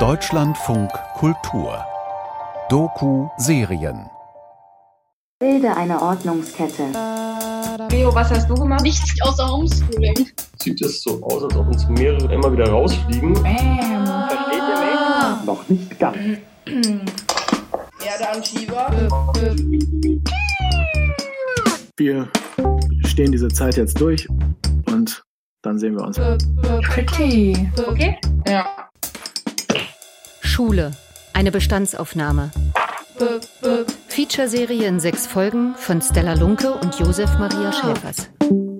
Deutschlandfunk Kultur Doku-Serien Bilde eine Ordnungskette. Leo, was hast du gemacht? Nichts außer Homeschooling. Sieht es so aus, als ob uns mehrere immer wieder rausfliegen. Bam. Versteht ihr mich? Noch nicht ganz. Erdanschieber. Wir stehen diese Zeit jetzt durch und dann sehen wir uns. Pretty. Okay? Ja. Schule. Eine Bestandsaufnahme. Feature-Serie in sechs Folgen von Stella Lunke und Josef Maria Schäfers.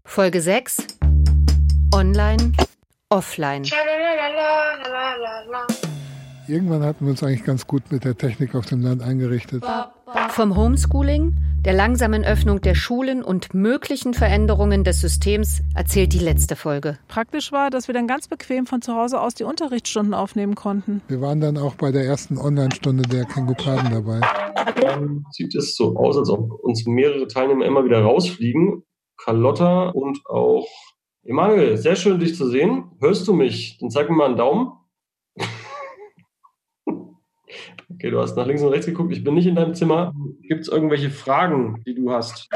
Folge 6. Online, offline. Irgendwann hatten wir uns eigentlich ganz gut mit der Technik auf dem Land eingerichtet. Vom Homeschooling, der langsamen Öffnung der Schulen und möglichen Veränderungen des Systems erzählt die letzte Folge. Praktisch war, dass wir dann ganz bequem von zu Hause aus die Unterrichtsstunden aufnehmen konnten. Wir waren dann auch bei der ersten Online-Stunde der Kengupaden dabei. Dann sieht es so aus, als ob uns mehrere Teilnehmer immer wieder rausfliegen. Carlotta und auch Emanuel, sehr schön dich zu sehen. Hörst du mich? Dann zeig mir mal einen Daumen. Okay, du hast nach links und rechts geguckt. Ich bin nicht in deinem Zimmer. Gibt es irgendwelche Fragen, die du hast?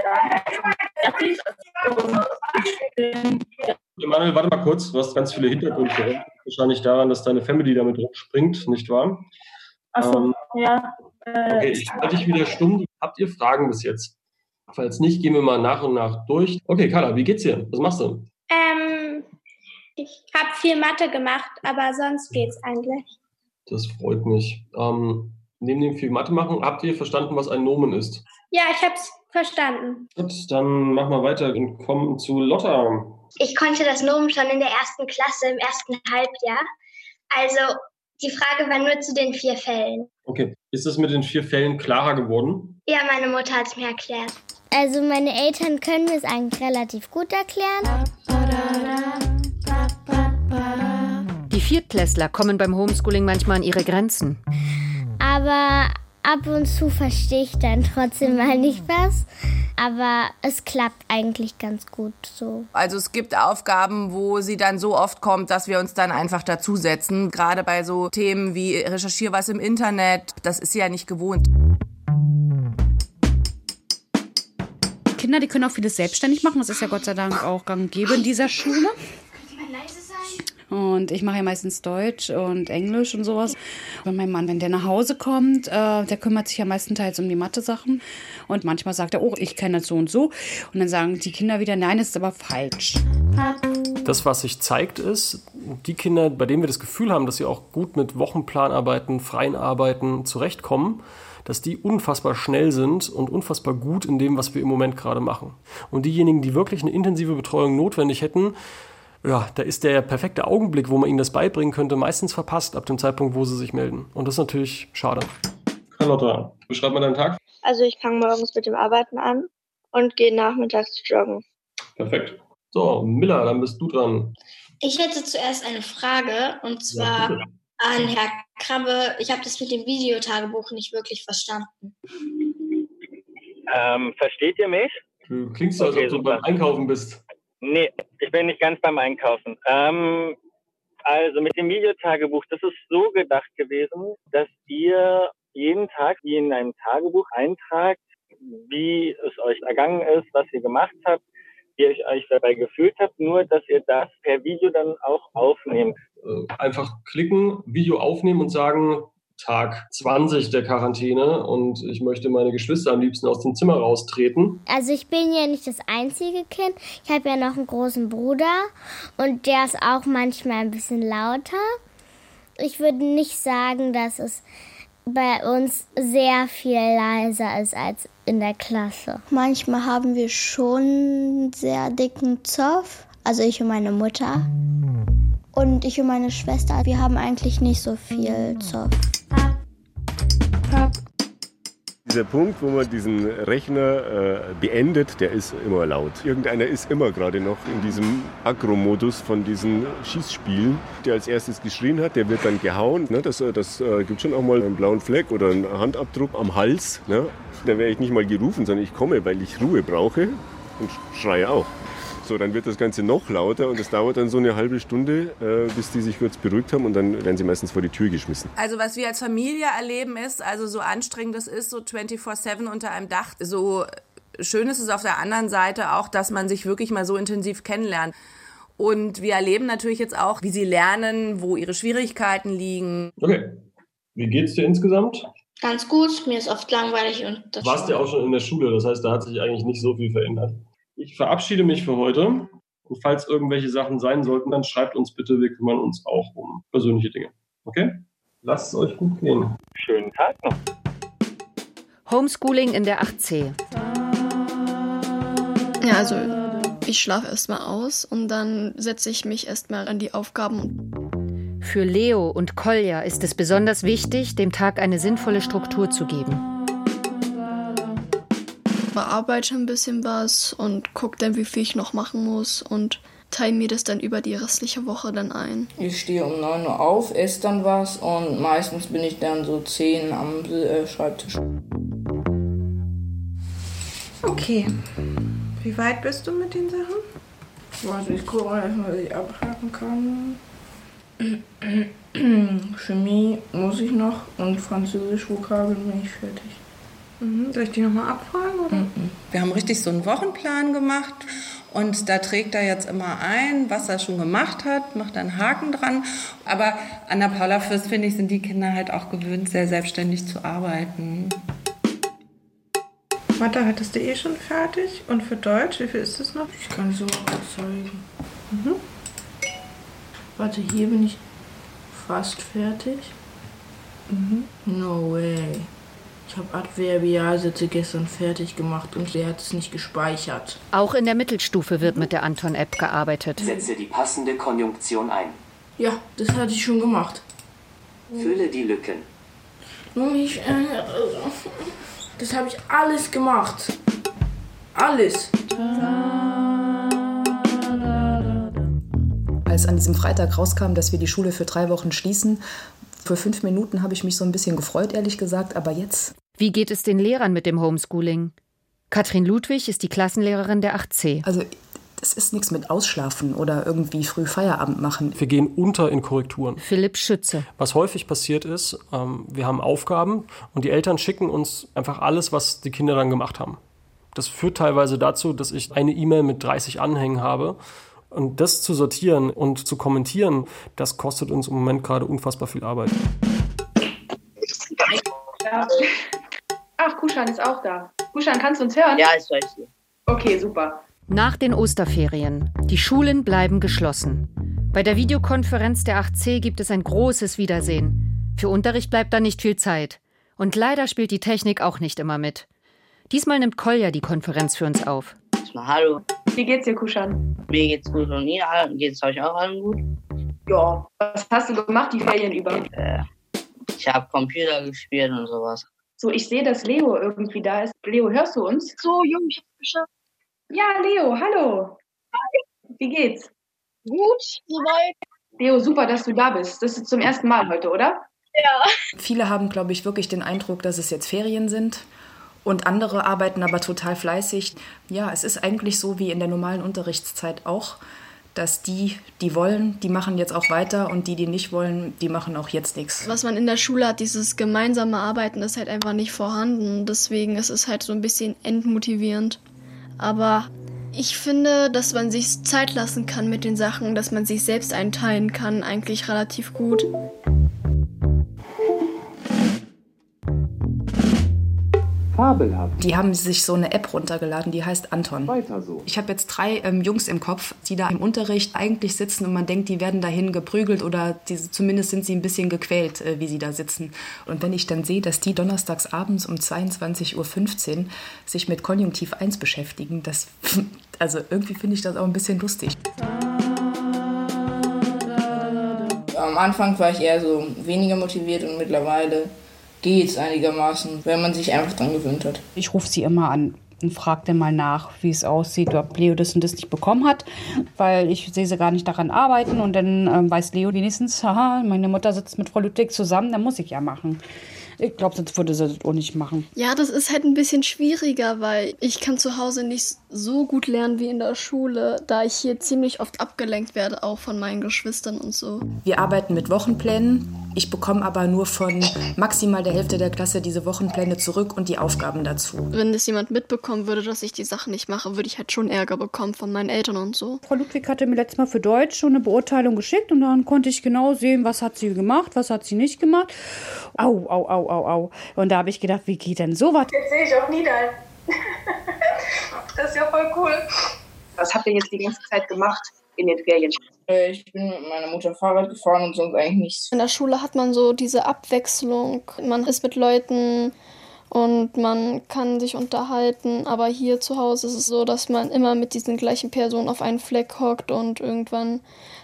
Emanuel, warte mal kurz. Du hast ganz viele Hintergründe. Wahrscheinlich daran, dass deine Family damit rumspringt, nicht wahr? Achso, Ähm, ja. Okay, ich schalte dich wieder stumm. Habt ihr Fragen bis jetzt? Falls nicht, gehen wir mal nach und nach durch. Okay, Carla, wie geht's dir? Was machst du? Ähm, ich habe viel Mathe gemacht, aber sonst geht's eigentlich. Das freut mich. Ähm, neben dem viel Mathe machen, habt ihr verstanden, was ein Nomen ist? Ja, ich hab's verstanden. Gut, dann machen wir weiter und kommen zu Lotta. Ich konnte das Nomen schon in der ersten Klasse, im ersten Halbjahr. Also die Frage war nur zu den vier Fällen. Okay, ist es mit den vier Fällen klarer geworden? Ja, meine Mutter hat es mir erklärt. Also meine Eltern können es eigentlich relativ gut erklären. Viertklässler kommen beim Homeschooling manchmal an ihre Grenzen. Aber ab und zu verstehe ich dann trotzdem mal nicht was. Aber es klappt eigentlich ganz gut so. Also es gibt Aufgaben, wo sie dann so oft kommt, dass wir uns dann einfach dazusetzen. Gerade bei so Themen wie recherchiere was im Internet. Das ist sie ja nicht gewohnt. Kinder, die können auch vieles selbstständig machen. Das ist ja Gott sei Dank auch gang und gäbe in dieser Schule. Und ich mache ja meistens Deutsch und Englisch und sowas. Und mein Mann, wenn der nach Hause kommt, äh, der kümmert sich ja meistenteils um die Mathe-Sachen. Und manchmal sagt er, oh, ich kenne das so und so. Und dann sagen die Kinder wieder, nein, ist aber falsch. Das, was sich zeigt, ist, die Kinder, bei denen wir das Gefühl haben, dass sie auch gut mit Wochenplanarbeiten, freien Arbeiten zurechtkommen, dass die unfassbar schnell sind und unfassbar gut in dem, was wir im Moment gerade machen. Und diejenigen, die wirklich eine intensive Betreuung notwendig hätten, ja, da ist der perfekte Augenblick, wo man ihnen das beibringen könnte, meistens verpasst ab dem Zeitpunkt, wo sie sich melden. Und das ist natürlich schade. Carlotta, beschreib mal deinen Tag. Also ich fange morgens mit dem Arbeiten an und gehe nachmittags joggen. Perfekt. So, Miller, dann bist du dran. Ich hätte zuerst eine Frage und zwar bitte. an Herr Krabbe. Ich habe das mit dem Videotagebuch nicht wirklich verstanden. Ähm, versteht ihr mich? Du klingst so, als Okay, ob du super. beim Einkaufen bist. Nee, ich bin nicht ganz beim Einkaufen. Ähm, also mit dem Videotagebuch, das ist so gedacht gewesen, dass ihr jeden Tag wie in einem Tagebuch eintragt, wie es euch ergangen ist, was ihr gemacht habt, wie ihr euch dabei gefühlt habt, nur dass ihr das per Video dann auch aufnehmt. Äh, Einfach klicken, Video aufnehmen und sagen, Tag 20 der Quarantäne und ich möchte meine Geschwister am liebsten aus dem Zimmer raustreten. Also ich bin ja nicht das einzige Kind. Ich habe ja noch einen großen Bruder und der ist auch manchmal ein bisschen lauter. Ich würde nicht sagen, dass es bei uns sehr viel leiser ist als in der Klasse. Manchmal haben wir schon sehr dicken Zoff, also ich und meine Mutter. Und ich und meine Schwester, wir haben eigentlich nicht so viel Zoff. Dieser Punkt, wo man diesen Rechner äh, beendet, der ist immer laut. Irgendeiner ist immer gerade noch in diesem Agro-Modus von diesen Schießspielen. Der als erstes geschrien hat, der wird dann gehauen. Ne? Das, äh, das äh, gibt schon auch mal einen blauen Fleck oder einen Handabdruck am Hals. Ne? Da wäre ich nicht mal gerufen, sondern ich komme, weil ich Ruhe brauche und schreie auch. So, dann wird das Ganze noch lauter und es dauert dann so eine halbe Stunde, äh, bis die sich kurz beruhigt haben und dann werden sie meistens vor die Tür geschmissen. Also was wir als Familie erleben ist, also so anstrengend es ist, so 24-7 unter einem Dach, so schön ist es auf der anderen Seite auch, dass man sich wirklich mal so intensiv kennenlernt. Und wir erleben natürlich jetzt auch, wie sie lernen, wo ihre Schwierigkeiten liegen. Okay. Wie geht's dir insgesamt? Ganz gut, mir ist oft langweilig und das Warst ja auch schon in der Schule, das heißt, da hat sich eigentlich nicht so viel verändert. Ich verabschiede mich für heute. Und falls irgendwelche Sachen sein sollten, dann schreibt uns bitte, wir kümmern uns auch um persönliche Dinge. Okay? Lasst es euch gut gehen. Schönen Tag noch. Homeschooling in der 8c. Ja, also ich schlafe erstmal aus und dann setze ich mich erstmal an die Aufgaben. Für Leo und Kolja ist es besonders wichtig, dem Tag eine sinnvolle Struktur zu geben. Bearbeite ein bisschen was und gucke dann, wie viel ich noch machen muss und teile mir das dann über die restliche Woche dann ein. Ich stehe um 9 Uhr auf, esse dann was und meistens bin ich dann so 10 am äh, Schreibtisch. Okay. Wie weit bist du mit den Sachen? Warte, ich gucke mal erstmal, was ich abhaken kann. Chemie muss ich noch und Französisch Vokabeln bin ich fertig. Mhm. Soll ich die nochmal abfragen? Oder? Wir haben richtig so einen Wochenplan gemacht und da trägt er jetzt immer ein, was er schon gemacht hat, macht einen Haken dran. Aber an der Paula Fürst, finde ich, sind die Kinder halt auch gewöhnt, sehr selbstständig zu arbeiten. Mathe hattest du eh schon fertig. Und für Deutsch, wie viel ist es noch? Ich kann es so zeigen. Mhm. Warte, hier bin ich fast fertig. Mhm. No way. Ich habe Adverbialsätze gestern fertig gemacht und der hat es nicht gespeichert. Auch in der Mittelstufe wird mit der Anton-App gearbeitet. Setze die passende Konjunktion ein. Ja, das hatte ich schon gemacht. Fülle die Lücken. Nur ich, äh, das habe ich alles gemacht. Alles. Als an diesem Freitag rauskam, dass wir die Schule für drei Wochen schließen, für fünf Minuten habe ich mich so ein bisschen gefreut, ehrlich gesagt, aber jetzt. Wie geht es den Lehrern mit dem Homeschooling? Katrin Ludwig ist die Klassenlehrerin der 8c. Also es ist nichts mit Ausschlafen oder irgendwie früh Feierabend machen. Wir gehen unter in Korrekturen. Philipp Schütze. Was häufig passiert ist, ähm, wir haben Aufgaben und die Eltern schicken uns einfach alles, was die Kinder dann gemacht haben. Das führt teilweise dazu, dass ich eine E-Mail mit 30 Anhängen habe. Und das zu sortieren und zu kommentieren, das kostet uns im Moment gerade unfassbar viel Arbeit. Ja. Ach, Kushan ist auch da. Kushan, kannst du uns hören? Ja, ich weiß hier. Okay, super. Nach den Osterferien. Die Schulen bleiben geschlossen. Bei der Videokonferenz der 8c gibt es ein großes Wiedersehen. Für Unterricht bleibt da nicht viel Zeit. Und leider spielt die Technik auch nicht immer mit. Diesmal nimmt Kolja die Konferenz für uns auf. Erstmal hallo. Wie geht's dir, Kushan? Mir geht's gut und allen? Geht's euch auch allen gut? Ja. Was hast du gemacht die Ferien über? Äh, ich habe Computer gespielt und sowas. So, ich sehe, dass Leo irgendwie da ist. Leo, hörst du uns? So, Junge, ich hab's geschafft. Ja, Leo, hallo. Hi. Wie geht's? Gut, soweit. Leo, super, dass du da bist. Das ist zum ersten Mal heute, oder? Ja. Viele haben, glaube ich, wirklich den Eindruck, dass es jetzt Ferien sind. Und andere arbeiten aber total fleißig. Ja, es ist eigentlich so wie in der normalen Unterrichtszeit auch, dass die, die wollen, die machen jetzt auch weiter und die, die nicht wollen, die machen auch jetzt nichts. Was man in der Schule hat, dieses gemeinsame Arbeiten, ist halt einfach nicht vorhanden. Deswegen ist es halt so ein bisschen entmotivierend. Aber ich finde, dass man sich Zeit lassen kann mit den Sachen, dass man sich selbst einteilen kann, eigentlich relativ gut. Fabelhaft. Die haben sich so eine App runtergeladen, die heißt Anton. Weiter so. Ich habe jetzt drei ähm, Jungs im Kopf, die da im Unterricht eigentlich sitzen und man denkt, die werden dahin geprügelt oder die, zumindest sind sie ein bisschen gequält, äh, wie sie da sitzen. Und wenn ich dann sehe, dass die donnerstags abends um 22.15 Uhr sich mit Konjunktiv 1 beschäftigen, das, also irgendwie finde ich das auch ein bisschen lustig. Am Anfang war ich eher so weniger motiviert und mittlerweile geht's einigermaßen, wenn man sich einfach dran gewöhnt hat. Ich rufe sie immer an. und frage dann mal nach, wie es aussieht, ob Leo das und das nicht bekommen hat, weil ich sehe sie gar nicht daran arbeiten und dann ähm, weiß Leo wenigstens, haha, meine Mutter sitzt mit Frau Ludwig zusammen, dann muss ich ja machen. Ich glaube, sonst würde sie das auch nicht machen. Ja, das ist halt ein bisschen schwieriger, weil ich kann zu Hause nicht so gut lernen wie in der Schule, da ich hier ziemlich oft abgelenkt werde, auch von meinen Geschwistern und so. Wir arbeiten mit Wochenplänen. Ich bekomme aber nur von maximal der Hälfte der Klasse diese Wochenpläne zurück und die Aufgaben dazu. Wenn das jemand mitbekommen würde, dass ich die Sachen nicht mache, würde ich halt schon Ärger bekommen von meinen Eltern und so. Frau Ludwig hatte mir letztes Mal für Deutsch schon eine Beurteilung geschickt und dann konnte ich genau sehen, was hat sie gemacht, was hat sie nicht gemacht. Au, au, au, au, au. Und da habe ich gedacht, wie geht denn sowas? Jetzt sehe ich auch Nidal. das ist ja voll cool. Was habt ihr jetzt die ganze Zeit gemacht in den Ferien? Äh, Ich bin mit meiner Mutter Fahrrad gefahren und sonst eigentlich nichts. In der Schule hat man so diese Abwechslung. Man ist mit Leuten und man kann sich unterhalten. Aber hier zu Hause ist es so, dass man immer mit diesen gleichen Personen auf einen Fleck hockt und irgendwann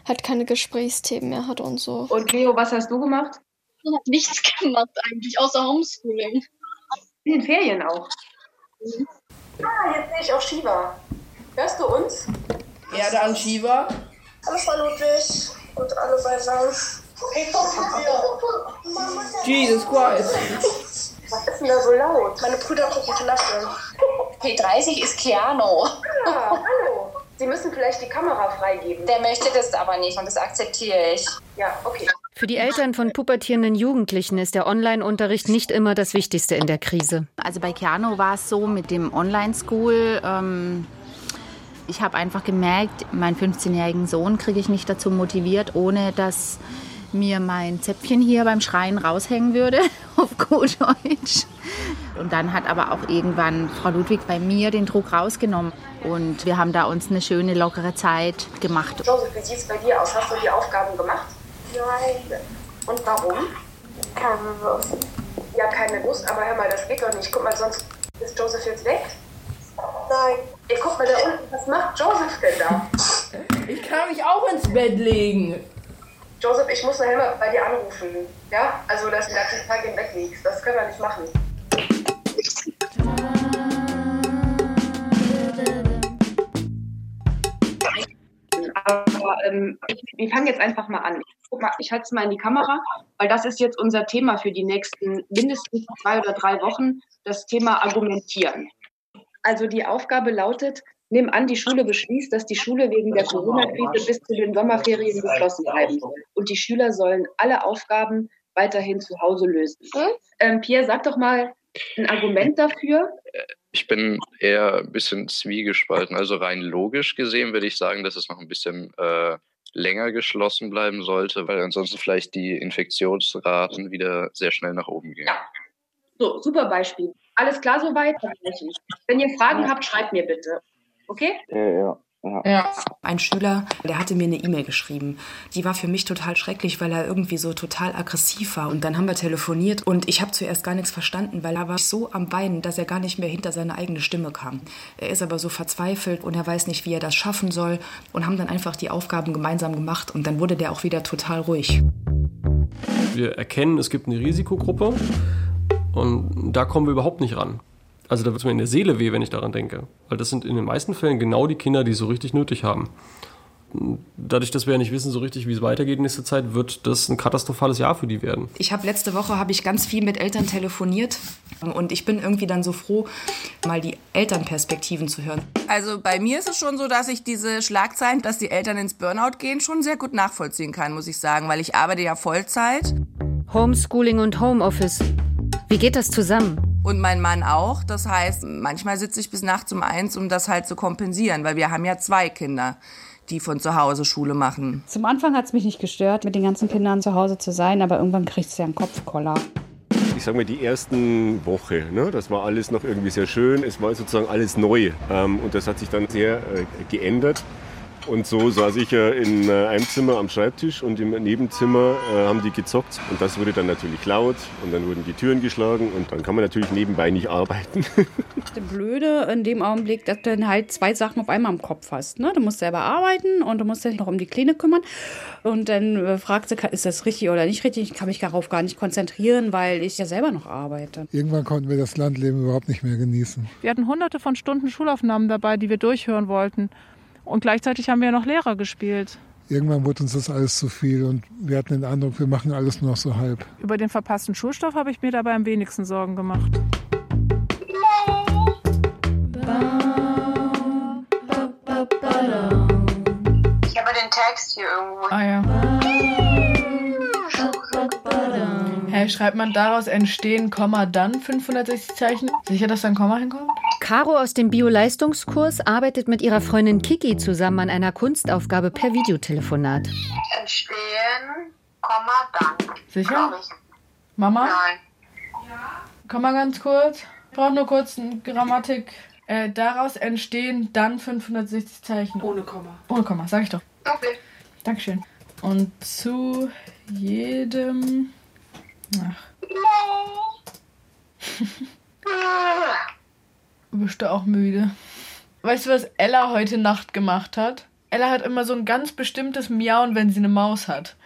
halt keine Gesprächsthemen mehr hat und so. Und Leo, was hast du gemacht? Ich habe nichts gemacht eigentlich, außer Homeschooling. In den Ferien auch. Ah, jetzt sehe ich auch Shiva. Hörst du uns? Erde an Shiva. Hallo Frau Ludwig und alle beisammen. Jesus Christ. Was ist denn da so laut? Meine Brüder gucken Klasse. P30 ist Keanu. Ah, hallo. Sie müssen vielleicht die Kamera freigeben. Der möchte das aber nicht und das akzeptiere ich. Ja, okay. Für die Eltern von pubertierenden Jugendlichen ist der Online-Unterricht nicht immer das Wichtigste in der Krise. Also bei Keanu war es so mit dem Online-School. Ähm, ich habe einfach gemerkt, meinen 15-jährigen Sohn kriege ich nicht dazu motiviert, ohne dass mir mein Zäpfchen hier beim Schreien raushängen würde, auf gut Deutsch. Und dann hat aber auch irgendwann Frau Ludwig bei mir den Druck rausgenommen. Und wir haben da uns eine schöne, lockere Zeit gemacht. Joseph, wie sieht es bei dir aus? Hast du die Aufgaben gemacht? Nein. Und warum? Keine Lust. Ja, keine Lust, aber hör mal, das geht doch nicht. Guck mal, sonst ist Joseph jetzt weg. Nein. Ey, guck mal da unten, was macht Joseph denn da? Ich kann mich auch ins Bett legen. Joseph, ich muss nachher mal bei dir anrufen. Ja? Also, dass du da den Tag im Bett liegst. Das können wir nicht machen. Ähm, wir fangen jetzt einfach mal an. Guck mal, ich halte es mal in die Kamera, weil das ist jetzt unser Thema für die nächsten mindestens zwei oder drei Wochen, das Thema Argumentieren. Also die Aufgabe lautet, nimm an, die Schule beschließt, dass die Schule wegen der Corona-Krise bis zu den Sommerferien geschlossen bleiben. Und die Schüler sollen alle Aufgaben weiterhin zu Hause lösen. Ähm, Pierre, sag doch mal ein Argument dafür. Ich bin eher ein bisschen zwiegespalten. Also rein logisch gesehen würde ich sagen, dass es noch ein bisschen äh, länger geschlossen bleiben sollte, weil ansonsten vielleicht die Infektionsraten wieder sehr schnell nach oben gehen. So, super Beispiel. Alles klar soweit? Wenn ihr Fragen habt, schreibt mir bitte. Okay? Ja, ja. Ja. Ein Schüler, der hatte mir eine E-Mail geschrieben. Die war für mich total schrecklich, weil er irgendwie so total aggressiv war. Und dann haben wir telefoniert und ich habe zuerst gar nichts verstanden, weil er war so am Weinen, dass er gar nicht mehr hinter seine eigene Stimme kam. Er ist aber so verzweifelt und er weiß nicht, wie er das schaffen soll und haben dann einfach die Aufgaben gemeinsam gemacht und dann wurde der auch wieder total ruhig. Wir erkennen, es gibt eine Risikogruppe und da kommen wir überhaupt nicht ran. Also da wird es mir in der Seele weh, wenn ich daran denke. Weil das sind in den meisten Fällen genau die Kinder, die es so richtig nötig haben. Dadurch, dass wir ja nicht wissen so richtig, wie es weitergeht in nächster Zeit, wird das ein katastrophales Jahr für die werden. Ich habe letzte Woche habe ich ganz viel mit Eltern telefoniert und ich bin irgendwie dann so froh, mal die Elternperspektiven zu hören. Also bei mir ist es schon so, dass ich diese Schlagzeilen, dass die Eltern ins Burnout gehen, schon sehr gut nachvollziehen kann, muss ich sagen, weil ich arbeite ja Vollzeit. Homeschooling und Homeoffice. Wie geht das zusammen? Und mein Mann auch. Das heißt, manchmal sitze ich bis nachts um eins, um das halt zu kompensieren, weil wir haben ja zwei Kinder, die von zu Hause Schule machen. Zum Anfang hat es mich nicht gestört, mit den ganzen Kindern zu Hause zu sein, aber irgendwann kriegt es ja einen Kopfkoller. Ich sage mal, die ersten Woche, ne, das war alles noch irgendwie sehr schön. Es war sozusagen alles neu. Ähm, und das hat sich dann sehr äh, geändert. Und so saß ich ja in äh, einem Zimmer am Schreibtisch und im Nebenzimmer äh, haben die gezockt. Und das wurde dann natürlich laut und dann wurden die Türen geschlagen und dann kann man natürlich nebenbei nicht arbeiten. Das Blöde in dem Augenblick, dass du dann halt zwei Sachen auf einmal im Kopf hast. Ne? Du musst selber arbeiten und du musst dich noch um die Kleine kümmern. Und dann äh, fragst du, ist das richtig oder nicht richtig? Ich kann mich darauf gar nicht konzentrieren, weil ich ja selber noch arbeite. Irgendwann konnten wir das Landleben überhaupt nicht mehr genießen. Wir hatten hunderte von Stunden Schulaufnahmen dabei, die wir durchhören wollten. Und gleichzeitig haben wir noch Lehrer gespielt. Irgendwann wurde uns das alles zu viel und wir hatten den Eindruck, wir machen alles nur noch so halb. Über den verpassten Schulstoff habe ich mir dabei am wenigsten Sorgen gemacht. Ich habe den Text hier irgendwo. Ah ja. Hä, schreibt man daraus entstehen, Komma, dann 560 Zeichen? Sicher, dass da ein Komma hinkommt? Caro aus dem Bio-Leistungskurs arbeitet mit ihrer Freundin Kiki zusammen an einer Kunstaufgabe per Videotelefonat. Entstehen, Komma, dann. Sicher? Mama? Nein. Komm mal ganz kurz. Ich brauche nur kurz eine Grammatik. Äh, daraus entstehen dann 560 Zeichen. Ohne Komma. Ohne Komma, sag ich doch. Okay. Dankeschön. Und zu jedem. Ach. Bist du auch müde? Weißt du, was Ella heute Nacht gemacht hat? Ella hat immer so ein ganz bestimmtes Miauen, wenn sie eine Maus hat.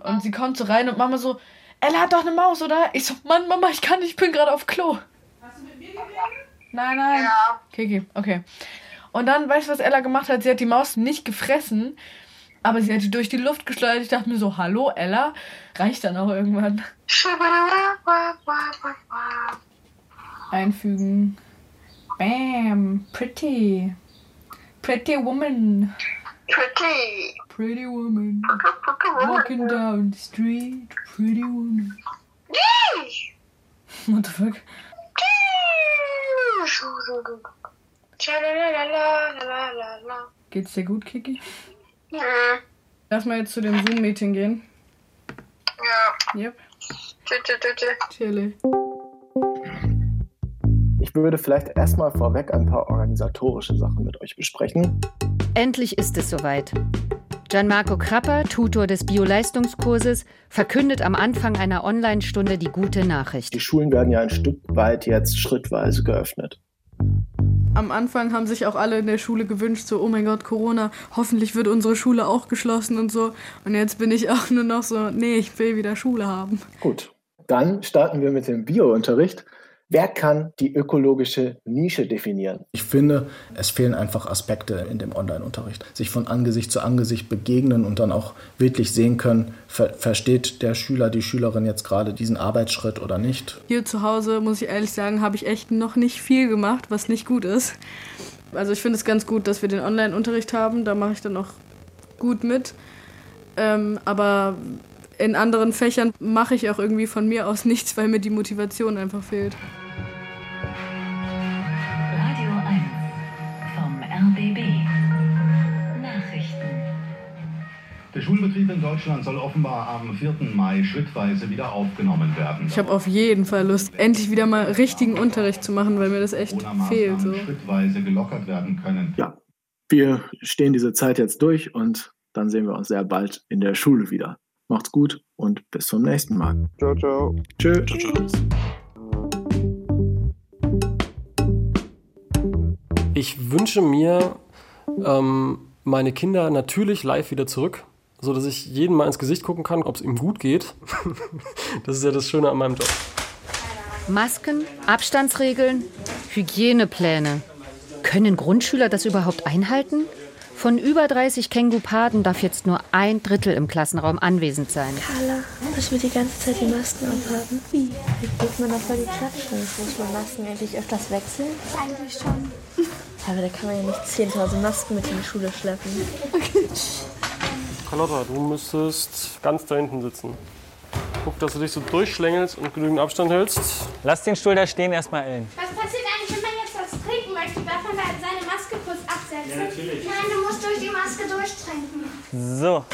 Und sie kommt so rein und Mama so, Ella hat doch eine Maus, oder? Ich so, Mann, Mama, ich kann nicht, ich bin gerade auf Klo. Hast du mit mir Nein, nein. Ja. Kiki, okay. Und dann, weißt du, was Ella gemacht hat? Sie hat die Maus nicht gefressen, aber sie hat die durch die Luft geschleudert. Ich dachte mir so, hallo, Ella? Reicht dann auch irgendwann. Einfügen. Bam, pretty. Pretty woman. Pretty. Pretty woman. Walking down the street, pretty woman. What the fuck? Geht's dir gut, Kiki? Ja. Lass mal jetzt zu dem Zoom-Meeting gehen. Ja. Yep. Tschüss, tschüss. Chili. Ich würde vielleicht erstmal vorweg ein paar organisatorische Sachen mit euch besprechen. Endlich ist es soweit. Gianmarco Krapper, Tutor des Bio-Leistungskurses, verkündet am Anfang einer Online-Stunde die gute Nachricht. Die Schulen werden ja ein Stück weit jetzt schrittweise geöffnet. Am Anfang haben sich auch alle in der Schule gewünscht, so, oh mein Gott, Corona, hoffentlich wird unsere Schule auch geschlossen und so. Und jetzt bin ich auch nur noch so, nee, ich will wieder Schule haben. Gut, dann starten wir mit dem Biounterricht. Wer kann die ökologische Nische definieren? Ich finde, es fehlen einfach Aspekte in dem Online-Unterricht. Sich von Angesicht zu Angesicht begegnen und dann auch wirklich sehen können, ver versteht der Schüler, die Schülerin jetzt gerade diesen Arbeitsschritt oder nicht. Hier zu Hause, muss ich ehrlich sagen, habe ich echt noch nicht viel gemacht, was nicht gut ist. Also ich finde es ganz gut, dass wir den Online-Unterricht haben. Da mache ich dann auch gut mit. Ähm, aber in anderen Fächern mache ich auch irgendwie von mir aus nichts, weil mir die Motivation einfach fehlt. Radio 1 vom RBB. Nachrichten. Der Schulbetrieb in Deutschland soll offenbar am 4. Mai schrittweise wieder aufgenommen werden. Ich habe auf jeden Fall Lust, endlich wieder mal richtigen Unterricht zu machen, weil mir das echt fehlt. So. schrittweise gelockert werden können. Ja, wir stehen diese Zeit jetzt durch und dann sehen wir uns sehr bald in der Schule wieder. Macht's gut und bis zum nächsten Mal. Ciao, ciao. Tschö. Ich wünsche mir ähm, meine Kinder natürlich live wieder zurück, so dass ich jeden mal ins Gesicht gucken kann, ob es ihm gut geht. das ist ja das Schöne an meinem Job. Masken, Abstandsregeln, Hygienepläne. Können Grundschüler das überhaupt einhalten? Von über 30 Kängupaden darf jetzt nur ein Drittel im Klassenraum anwesend sein. Carla, müssen wir die ganze Zeit die Masken aufhaben? Wie? Jetzt geht man doch voll die Klatsche. Muss man Masken endlich öfters wechseln? Eigentlich schon. Aber da kann man ja nicht 10.000 Masken mit in die Schule schleppen. Carlotta, du müsstest ganz da hinten sitzen. Guck, dass du dich so durchschlängelst und genügend Abstand hältst. Lass den Stuhl da stehen, erstmal Ellen. Was passiert eigentlich, wenn man jetzt was trinken möchte? Darf man da seine Maske kurz absetzen? Ja, natürlich. Nein, du musst durch die Maske durchtrinken. So,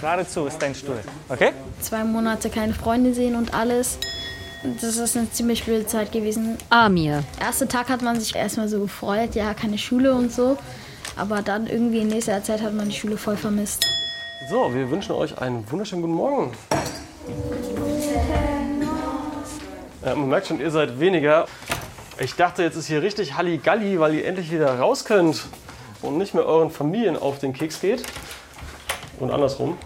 geradezu ist dein Stuhl. Okay? Zwei Monate keine Freunde sehen und alles. Das ist eine ziemlich blöde Zeit gewesen. Amir. Der erste Tag hat man sich erstmal so gefreut, ja, keine Schule und so. Aber dann irgendwie in nächster Zeit hat man die Schule voll vermisst. So, wir wünschen euch einen wunderschönen guten Morgen. Ja, man merkt schon, ihr seid weniger. Ich dachte, jetzt ist hier richtig Halligalli, weil ihr endlich wieder raus könnt und nicht mehr euren Familien auf den Keks geht. Und andersrum.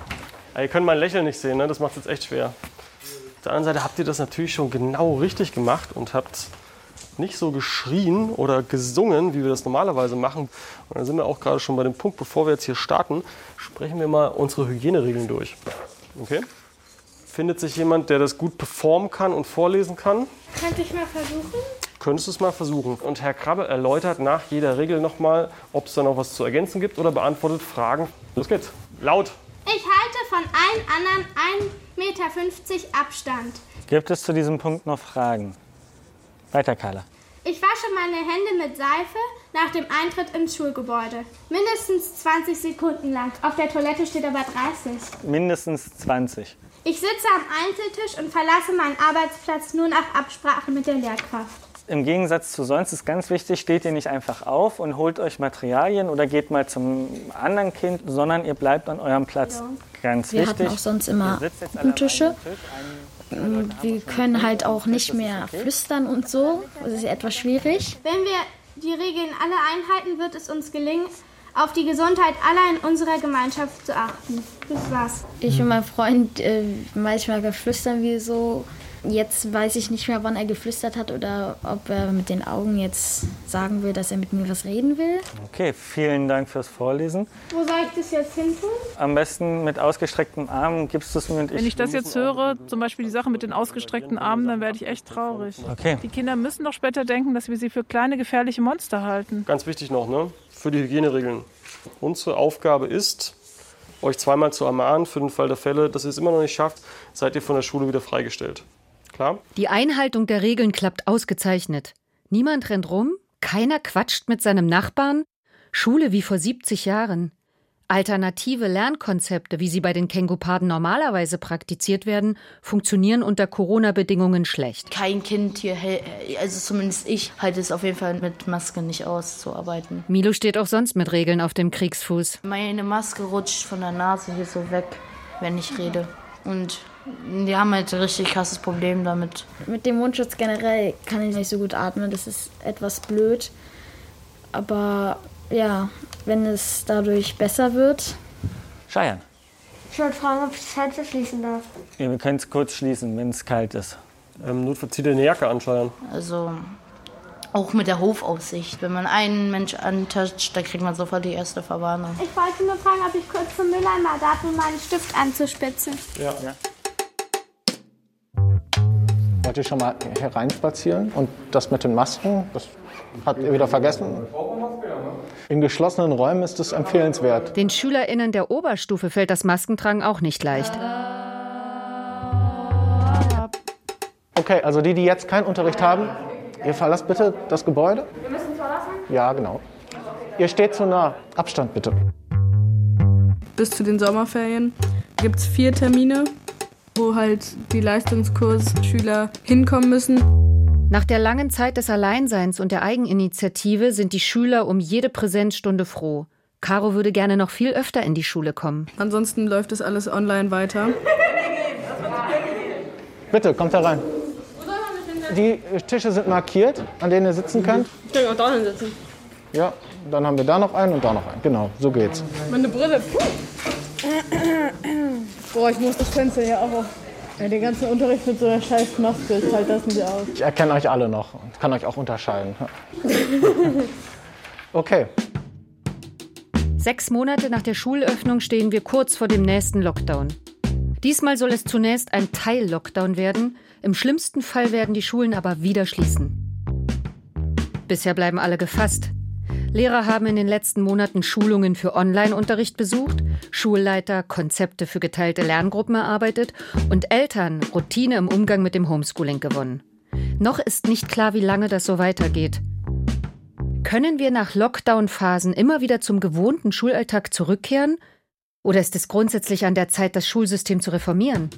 Aber ihr könnt mein Lächeln nicht sehen, ne? das macht es jetzt echt schwer. Auf der anderen Seite habt ihr das natürlich schon genau richtig gemacht und habt nicht so geschrien oder gesungen, wie wir das normalerweise machen. Und dann sind wir auch gerade schon bei dem Punkt, bevor wir jetzt hier starten, sprechen wir mal unsere Hygieneregeln durch. Okay? Findet sich jemand, der das gut performen kann und vorlesen kann? Könnte ich mal versuchen? Könntest du es mal versuchen. Und Herr Krabbe erläutert nach jeder Regel nochmal, ob es da noch was zu ergänzen gibt oder beantwortet Fragen. Los geht's. Laut. Ich halte von allen anderen 1,50 Meter Abstand. Gibt es zu diesem Punkt noch Fragen? Weiter, Carla. Ich wasche meine Hände mit Seife nach dem Eintritt ins Schulgebäude. Mindestens 20 Sekunden lang. Auf der Toilette steht aber 30. Mindestens 20. Ich sitze am Einzeltisch und verlasse meinen Arbeitsplatz nur nach Absprache mit der Lehrkraft. Im Gegensatz zu sonst ist ganz wichtig, steht ihr nicht einfach auf und holt euch Materialien oder geht mal zum anderen Kind, sondern ihr bleibt an eurem Platz. Ganz Wir wichtig. hatten auch sonst immer alle Gruppentische. Wir können halt auch nicht mehr flüstern und so. Das ist etwas schwierig. Wenn wir die Regeln alle einhalten, wird es uns gelingen, auf die Gesundheit aller in unserer Gemeinschaft zu achten. Das war's. Ich und mein Freund, äh, manchmal geflüstern wir so. Jetzt weiß ich nicht mehr, wann er geflüstert hat oder ob er mit den Augen jetzt sagen will, dass er mit mir was reden will. Okay, vielen Dank fürs Vorlesen. Wo soll ich das jetzt hin tun? Am besten mit ausgestreckten Armen gibst du es mir und Wenn ich das jetzt höre, zum Beispiel die Sache mit den ausgestreckten Armen, dann werde ich echt traurig. Okay. Die Kinder müssen doch später denken, dass wir sie für kleine gefährliche Monster halten. Ganz wichtig noch, ne? für die Hygieneregeln. Unsere Aufgabe ist, euch zweimal zu ermahnen, für den Fall der Fälle, dass ihr es immer noch nicht schafft, seid ihr von der Schule wieder freigestellt. Klar? Die Einhaltung der Regeln klappt ausgezeichnet. Niemand rennt rum, keiner quatscht mit seinem Nachbarn. Schule wie vor 70 Jahren. Alternative Lernkonzepte, wie sie bei den Kengupaden normalerweise praktiziert werden, funktionieren unter Corona-Bedingungen schlecht. Kein Kind hier, hält- also zumindest ich, halte es auf jeden Fall mit Maske nicht aus zu arbeiten. Milo steht auch sonst mit Regeln auf dem Kriegsfuß. Meine Maske rutscht von der Nase hier so weg, wenn ich rede. Und die haben halt ein richtig krasses Problem damit. Mit dem Mundschutz generell kann ich nicht so gut atmen. Das ist etwas blöd. Aber ja, wenn es dadurch besser wird. Scheiern. Ich wollte fragen, ob ich das Fenster schließen darf. Ja, wir können es kurz schließen, wenn es kalt ist. Ähm, Notfalls zieht eine Jacke anscheuern. Also auch mit der Hofaussicht. Wenn man einen Mensch antascht, dann kriegt man sofort die erste Verwarnung. Ich wollte nur fragen, ob ich kurz zum Mülleimer darf, um meinen Stift anzuspitzen. Ja. Wollt ihr schon mal hereinspazieren? Und das mit den Masken, das habt ihr wieder vergessen? In geschlossenen Räumen ist es empfehlenswert. Den SchülerInnen der Oberstufe fällt das Maskentragen auch nicht leicht. Okay, also die, die jetzt keinen Unterricht haben, ihr verlasst bitte das Gebäude. Wir müssen es verlassen? Ja, genau. Ihr steht zu nah. Abstand bitte. Bis zu den Sommerferien gibt es vier Termine, wo halt die Leistungskursschüler hinkommen müssen. Nach der langen Zeit des Alleinseins und der Eigeninitiative sind die Schüler um jede Präsenzstunde froh. Caro würde gerne noch viel öfter in die Schule kommen. Ansonsten läuft das alles online weiter. Bitte, kommt herein. Die Tische sind markiert, an denen ihr sitzen könnt. Ich kann auch da hinsetzen. Ja, dann haben wir da noch einen und da noch einen. Genau, so geht's. Meine Brille. Puh. Boah, ich muss das Fenster hier auch auf. Ja, den ganzen Unterricht mit so einer scheiß Maske, ich halte das nicht aus. Ich erkenne euch alle noch und kann euch auch unterscheiden. Okay. Sechs Monate nach der Schulöffnung stehen wir kurz vor dem nächsten Lockdown. Diesmal soll es zunächst ein Teil-Lockdown werden. Im schlimmsten Fall werden die Schulen aber wieder schließen. Bisher bleiben alle gefasst. Lehrer haben in den letzten Monaten Schulungen für Online-Unterricht besucht, Schulleiter Konzepte für geteilte Lerngruppen erarbeitet und Eltern Routine im Umgang mit dem Homeschooling gewonnen. Noch ist nicht klar, wie lange das so weitergeht. Können wir nach Lockdown-Phasen immer wieder zum gewohnten Schulalltag zurückkehren? Oder ist es grundsätzlich an der Zeit, das Schulsystem zu reformieren?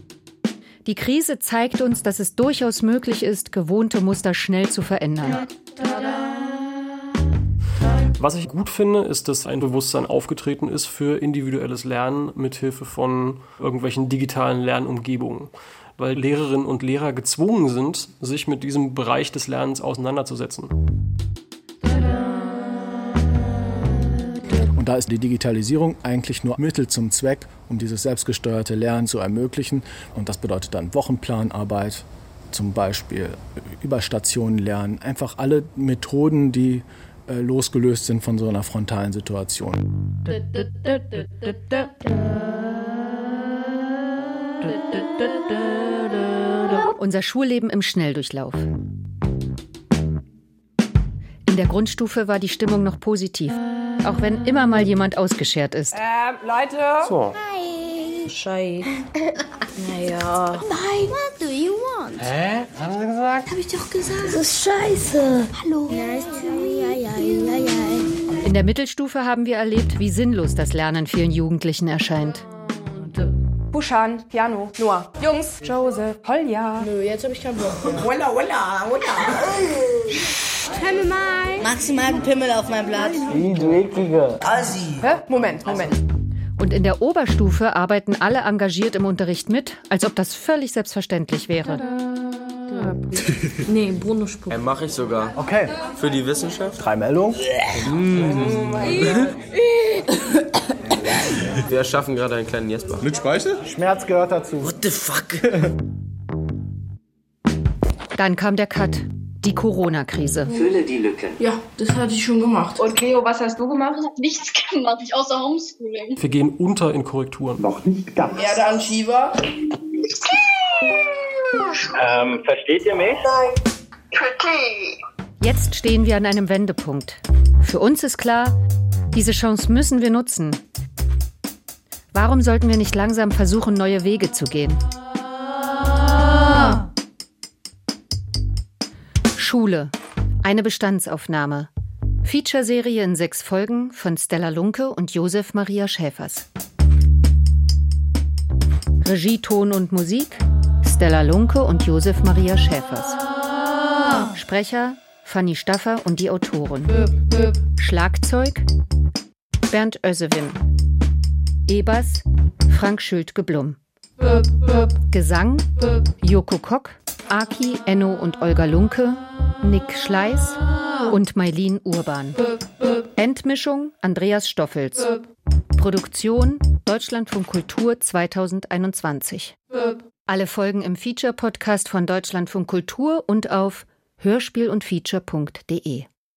Die Krise zeigt uns, dass es durchaus möglich ist, gewohnte Muster schnell zu verändern. Was ich gut finde, ist, dass ein Bewusstsein aufgetreten ist für individuelles Lernen mithilfe von irgendwelchen digitalen Lernumgebungen weil Lehrerinnen und Lehrer gezwungen sind, sich mit diesem Bereich des Lernens auseinanderzusetzen. Und da ist die Digitalisierung eigentlich nur Mittel zum Zweck, um dieses selbstgesteuerte Lernen zu ermöglichen. Und das bedeutet dann Wochenplanarbeit, zum Beispiel Überstationen lernen, einfach alle Methoden, die äh, losgelöst sind von so einer frontalen Situation. Unser Schulleben im Schnelldurchlauf. In der Grundstufe war die Stimmung noch positiv, auch wenn immer mal jemand ausgeschert ist. Ähm, Leute. So. Hi. Schei. Naja. Nein. What do you Hä? Haben Sie gesagt? Hab ich doch gesagt. Das ist scheiße. Hallo. In der Mittelstufe haben wir erlebt, wie sinnlos das Lernen vielen Jugendlichen erscheint. Buschan, Piano, Noah. Jungs, Joseph, Holja. Nö, jetzt hab ich keinen Bock. Holla, holla, holla. Schreibe mal. Maximal ein Pimmel auf meinem Blatt. Du eklige. Assi. Hä? Moment, Moment. Und in der Oberstufe arbeiten alle engagiert im Unterricht mit, als ob das völlig selbstverständlich wäre. Nee, Bruno spuckt. Ja, mache ich sogar. Okay. Für die Wissenschaft. Drei Meldungen. Wir erschaffen gerade einen kleinen Jesper. Mit Speichel? Schmerz gehört dazu. What the fuck? Dann kam der Cut. Die Corona-Krise. Fülle die Lücke. Ja, das hatte ich schon gemacht. Und Cleo, was hast du gemacht? Nichts gemacht, ich außer Homeschooling. Wir gehen unter in Korrekturen. Noch nicht ganz. Erde an Shiva. Ähm, versteht ihr mich? Jetzt stehen wir an einem Wendepunkt. Für uns ist klar, diese Chance müssen wir nutzen. Warum sollten wir nicht langsam versuchen, neue Wege zu gehen? Schule. Eine Bestandsaufnahme. Featureserie in sechs Folgen von Stella Lunke und Josef Maria Schäfers. Regie, Ton und Musik Stella Lunke und Josef Maria Schäfers. Sprecher Fanny Staffer und die Autoren. Schlagzeug Bernd Ösewin. E-Bass Frank Schültke-Blum. Gesang Joko Kock, Aki, Enno und Olga Lunke, Nick Schleiß und Mailin Urban. Endmischung Andreas Stoffels. Produktion Deutschlandfunk Kultur 2021. Alle Folgen im Feature-Podcast von Deutschlandfunk Kultur und auf hörspiel und feature.de.